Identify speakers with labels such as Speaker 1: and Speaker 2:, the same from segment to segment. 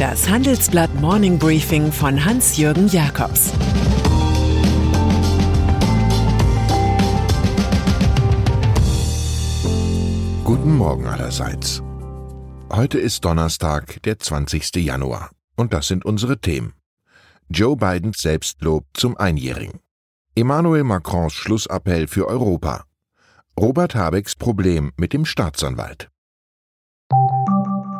Speaker 1: Das Handelsblatt Morning Briefing von Hans-Jürgen Jakobs
Speaker 2: Guten Morgen allerseits. Heute ist Donnerstag, der 20. Januar. Und das sind unsere Themen. Joe Bidens Selbstlob zum Einjährigen. Emmanuel Macrons Schlussappell für Europa. Robert Habecks Problem mit dem Staatsanwalt.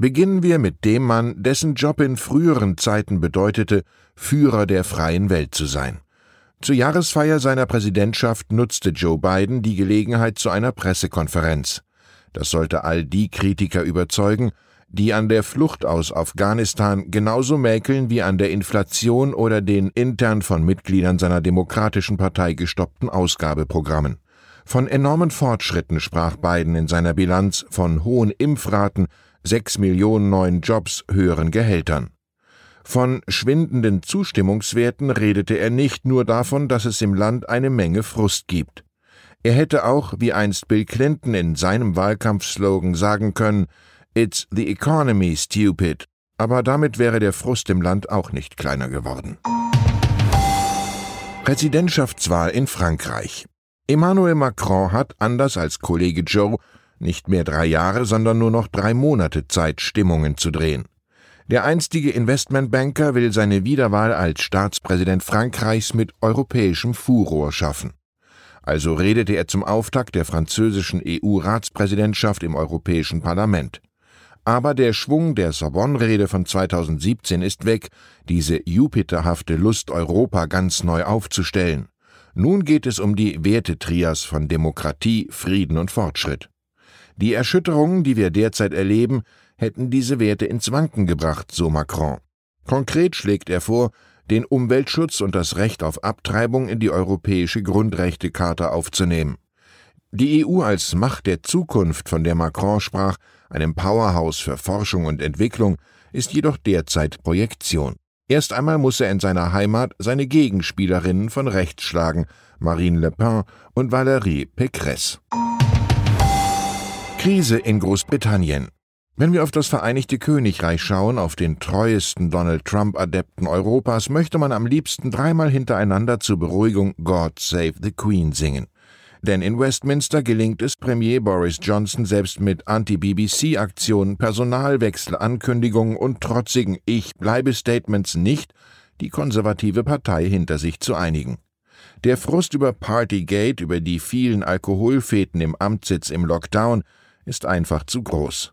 Speaker 2: Beginnen wir mit dem Mann, dessen Job in früheren Zeiten bedeutete, Führer der freien Welt zu sein. Zur Jahresfeier seiner Präsidentschaft nutzte Joe Biden die Gelegenheit zu einer Pressekonferenz. Das sollte all die Kritiker überzeugen, die an der Flucht aus Afghanistan genauso mäkeln wie an der Inflation oder den intern von Mitgliedern seiner Demokratischen Partei gestoppten Ausgabeprogrammen. Von enormen Fortschritten sprach Biden in seiner Bilanz von hohen Impfraten, sechs Millionen neuen Jobs, höheren Gehältern. Von schwindenden Zustimmungswerten redete er nicht nur davon, dass es im Land eine Menge Frust gibt. Er hätte auch, wie einst Bill Clinton in seinem Wahlkampfslogan sagen können, It's the economy, stupid. Aber damit wäre der Frust im Land auch nicht kleiner geworden. Präsidentschaftswahl in Frankreich. Emmanuel Macron hat, anders als Kollege Joe, nicht mehr drei Jahre, sondern nur noch drei Monate Zeit, Stimmungen zu drehen. Der einstige Investmentbanker will seine Wiederwahl als Staatspräsident Frankreichs mit europäischem Furor schaffen. Also redete er zum Auftakt der französischen EU-Ratspräsidentschaft im Europäischen Parlament. Aber der Schwung der Sorbonne-Rede von 2017 ist weg, diese jupiterhafte Lust, Europa ganz neu aufzustellen. Nun geht es um die Wertetrias von Demokratie, Frieden und Fortschritt. Die Erschütterungen, die wir derzeit erleben, hätten diese Werte ins Wanken gebracht, so Macron. Konkret schlägt er vor, den Umweltschutz und das Recht auf Abtreibung in die Europäische Grundrechtecharta aufzunehmen. Die EU als Macht der Zukunft, von der Macron sprach, einem Powerhouse für Forschung und Entwicklung, ist jedoch derzeit Projektion. Erst einmal muss er in seiner Heimat seine Gegenspielerinnen von rechts schlagen, Marine Le Pen und Valérie Pécresse. Krise in Großbritannien. Wenn wir auf das Vereinigte Königreich schauen, auf den treuesten Donald Trump-Adepten Europas, möchte man am liebsten dreimal hintereinander zur Beruhigung God Save the Queen singen. Denn in Westminster gelingt es Premier Boris Johnson selbst mit Anti-BBC-Aktionen, Personalwechsel, Ankündigungen und trotzigen Ich bleibe Statements nicht, die konservative Partei hinter sich zu einigen. Der Frust über Partygate, über die vielen Alkoholfäten im Amtssitz im Lockdown, ist einfach zu groß.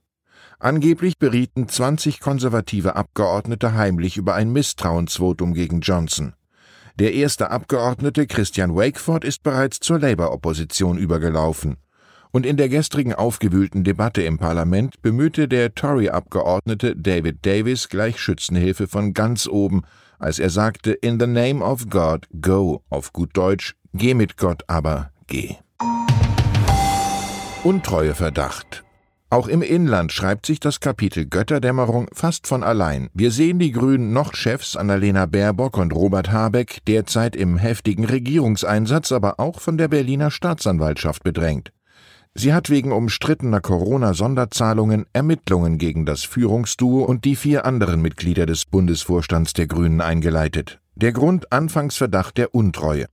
Speaker 2: Angeblich berieten 20 konservative Abgeordnete heimlich über ein Misstrauensvotum gegen Johnson. Der erste Abgeordnete Christian Wakeford ist bereits zur Labour-Opposition übergelaufen. Und in der gestrigen aufgewühlten Debatte im Parlament bemühte der Tory-Abgeordnete David Davis gleich Schützenhilfe von ganz oben, als er sagte In the name of God, go, auf gut Deutsch, geh mit Gott, aber geh. Untreueverdacht. Auch im Inland schreibt sich das Kapitel Götterdämmerung fast von allein. Wir sehen die Grünen noch Chefs Annalena Baerbock und Robert Habeck derzeit im heftigen Regierungseinsatz, aber auch von der Berliner Staatsanwaltschaft bedrängt. Sie hat wegen umstrittener Corona-Sonderzahlungen Ermittlungen gegen das Führungsduo und die vier anderen Mitglieder des Bundesvorstands der Grünen eingeleitet. Der Grund Anfangsverdacht der Untreue.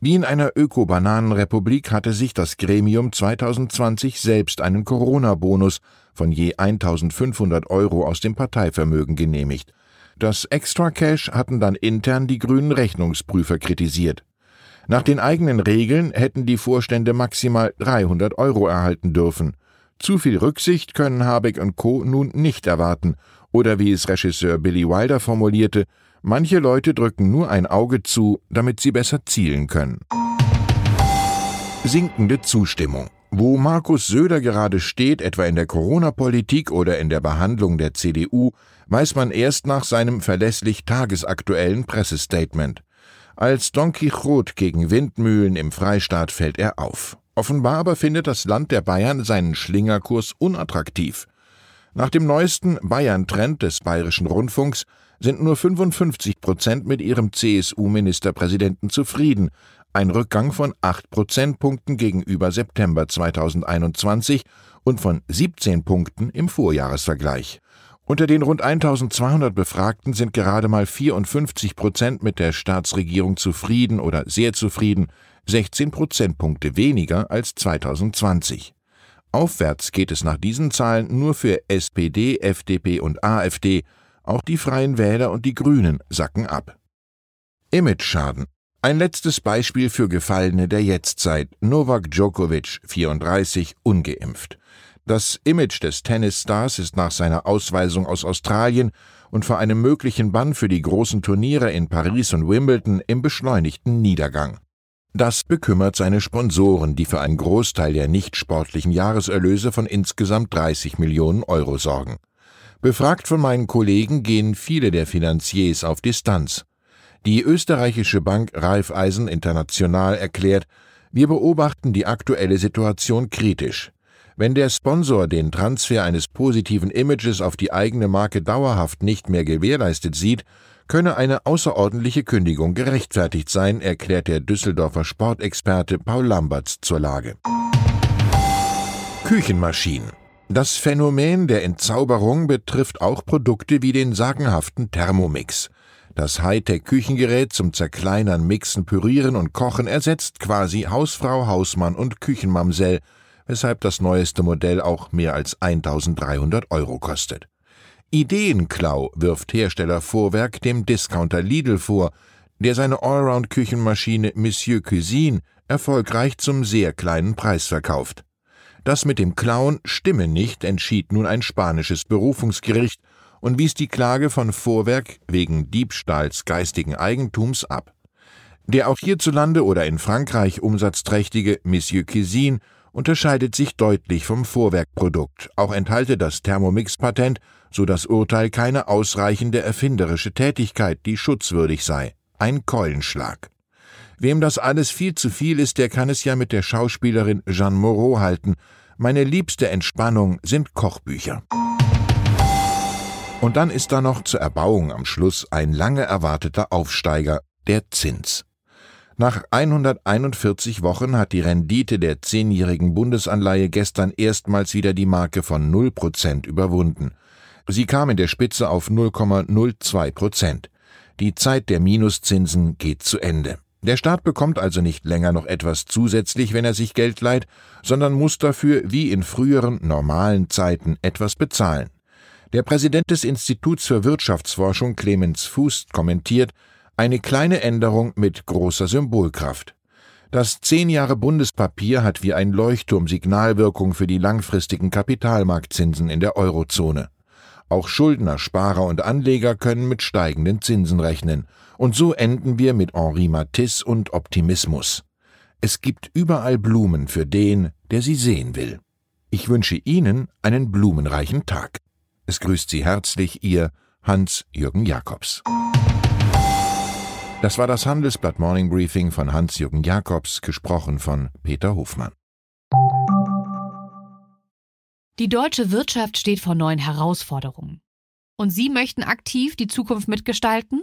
Speaker 2: Wie in einer Öko-Bananenrepublik hatte sich das Gremium 2020 selbst einen Corona-Bonus von je 1500 Euro aus dem Parteivermögen genehmigt. Das Extra Cash hatten dann intern die grünen Rechnungsprüfer kritisiert. Nach den eigenen Regeln hätten die Vorstände maximal 300 Euro erhalten dürfen. Zu viel Rücksicht können Habeck und Co. nun nicht erwarten, oder wie es Regisseur Billy Wilder formulierte, Manche Leute drücken nur ein Auge zu, damit sie besser zielen können. Sinkende Zustimmung. Wo Markus Söder gerade steht, etwa in der Corona-Politik oder in der Behandlung der CDU, weiß man erst nach seinem verlässlich tagesaktuellen Pressestatement. Als Don Quixote gegen Windmühlen im Freistaat fällt er auf. Offenbar aber findet das Land der Bayern seinen Schlingerkurs unattraktiv. Nach dem neuesten Bayern-Trend des Bayerischen Rundfunks sind nur 55 Prozent mit ihrem CSU-Ministerpräsidenten zufrieden, ein Rückgang von 8 Prozentpunkten gegenüber September 2021 und von 17 Punkten im Vorjahresvergleich. Unter den rund 1200 Befragten sind gerade mal 54 Prozent mit der Staatsregierung zufrieden oder sehr zufrieden, 16 Prozentpunkte weniger als 2020. Aufwärts geht es nach diesen Zahlen nur für SPD, FDP und AfD, auch die Freien Wähler und die Grünen sacken ab. Image-Schaden. Ein letztes Beispiel für Gefallene der Jetztzeit. Novak Djokovic, 34, ungeimpft. Das Image des Tennisstars ist nach seiner Ausweisung aus Australien und vor einem möglichen Bann für die großen Turniere in Paris und Wimbledon im beschleunigten Niedergang. Das bekümmert seine Sponsoren, die für einen Großteil der nicht sportlichen Jahreserlöse von insgesamt 30 Millionen Euro sorgen. Befragt von meinen Kollegen gehen viele der Finanziers auf Distanz. Die österreichische Bank Raiffeisen International erklärt, wir beobachten die aktuelle Situation kritisch. Wenn der Sponsor den Transfer eines positiven Images auf die eigene Marke dauerhaft nicht mehr gewährleistet sieht, könne eine außerordentliche Kündigung gerechtfertigt sein, erklärt der Düsseldorfer Sportexperte Paul Lamberts zur Lage. Küchenmaschinen das Phänomen der Entzauberung betrifft auch Produkte wie den sagenhaften Thermomix. Das Hightech-Küchengerät zum Zerkleinern, Mixen, Pürieren und Kochen ersetzt quasi Hausfrau, Hausmann und Küchenmamsell, weshalb das neueste Modell auch mehr als 1300 Euro kostet. Ideenklau wirft Hersteller Vorwerk dem Discounter Lidl vor, der seine Allround-Küchenmaschine Monsieur Cuisine erfolgreich zum sehr kleinen Preis verkauft. Das mit dem Clown stimme nicht, entschied nun ein spanisches Berufungsgericht und wies die Klage von Vorwerk wegen Diebstahls geistigen Eigentums ab. Der auch hierzulande oder in Frankreich umsatzträchtige Monsieur Cuisine unterscheidet sich deutlich vom Vorwerkprodukt. Auch enthalte das Thermomix-Patent, so das Urteil keine ausreichende erfinderische Tätigkeit, die schutzwürdig sei. Ein Keulenschlag. Wem das alles viel zu viel ist, der kann es ja mit der Schauspielerin Jeanne Moreau halten. Meine liebste Entspannung sind Kochbücher. Und dann ist da noch zur Erbauung am Schluss ein lange erwarteter Aufsteiger, der Zins. Nach 141 Wochen hat die Rendite der zehnjährigen Bundesanleihe gestern erstmals wieder die Marke von 0 Prozent überwunden. Sie kam in der Spitze auf 0,02 Prozent. Die Zeit der Minuszinsen geht zu Ende. Der Staat bekommt also nicht länger noch etwas zusätzlich, wenn er sich Geld leiht, sondern muss dafür wie in früheren normalen Zeiten etwas bezahlen. Der Präsident des Instituts für Wirtschaftsforschung Clemens Fuß kommentiert, eine kleine Änderung mit großer Symbolkraft. Das zehn Jahre Bundespapier hat wie ein Leuchtturm Signalwirkung für die langfristigen Kapitalmarktzinsen in der Eurozone. Auch Schuldner, Sparer und Anleger können mit steigenden Zinsen rechnen. Und so enden wir mit Henri Matisse und Optimismus. Es gibt überall Blumen für den, der sie sehen will. Ich wünsche Ihnen einen blumenreichen Tag. Es grüßt Sie herzlich Ihr Hans-Jürgen Jakobs. Das war das Handelsblatt Morning Briefing von Hans-Jürgen Jakobs, gesprochen von Peter Hofmann.
Speaker 3: Die deutsche Wirtschaft steht vor neuen Herausforderungen. Und Sie möchten aktiv die Zukunft mitgestalten?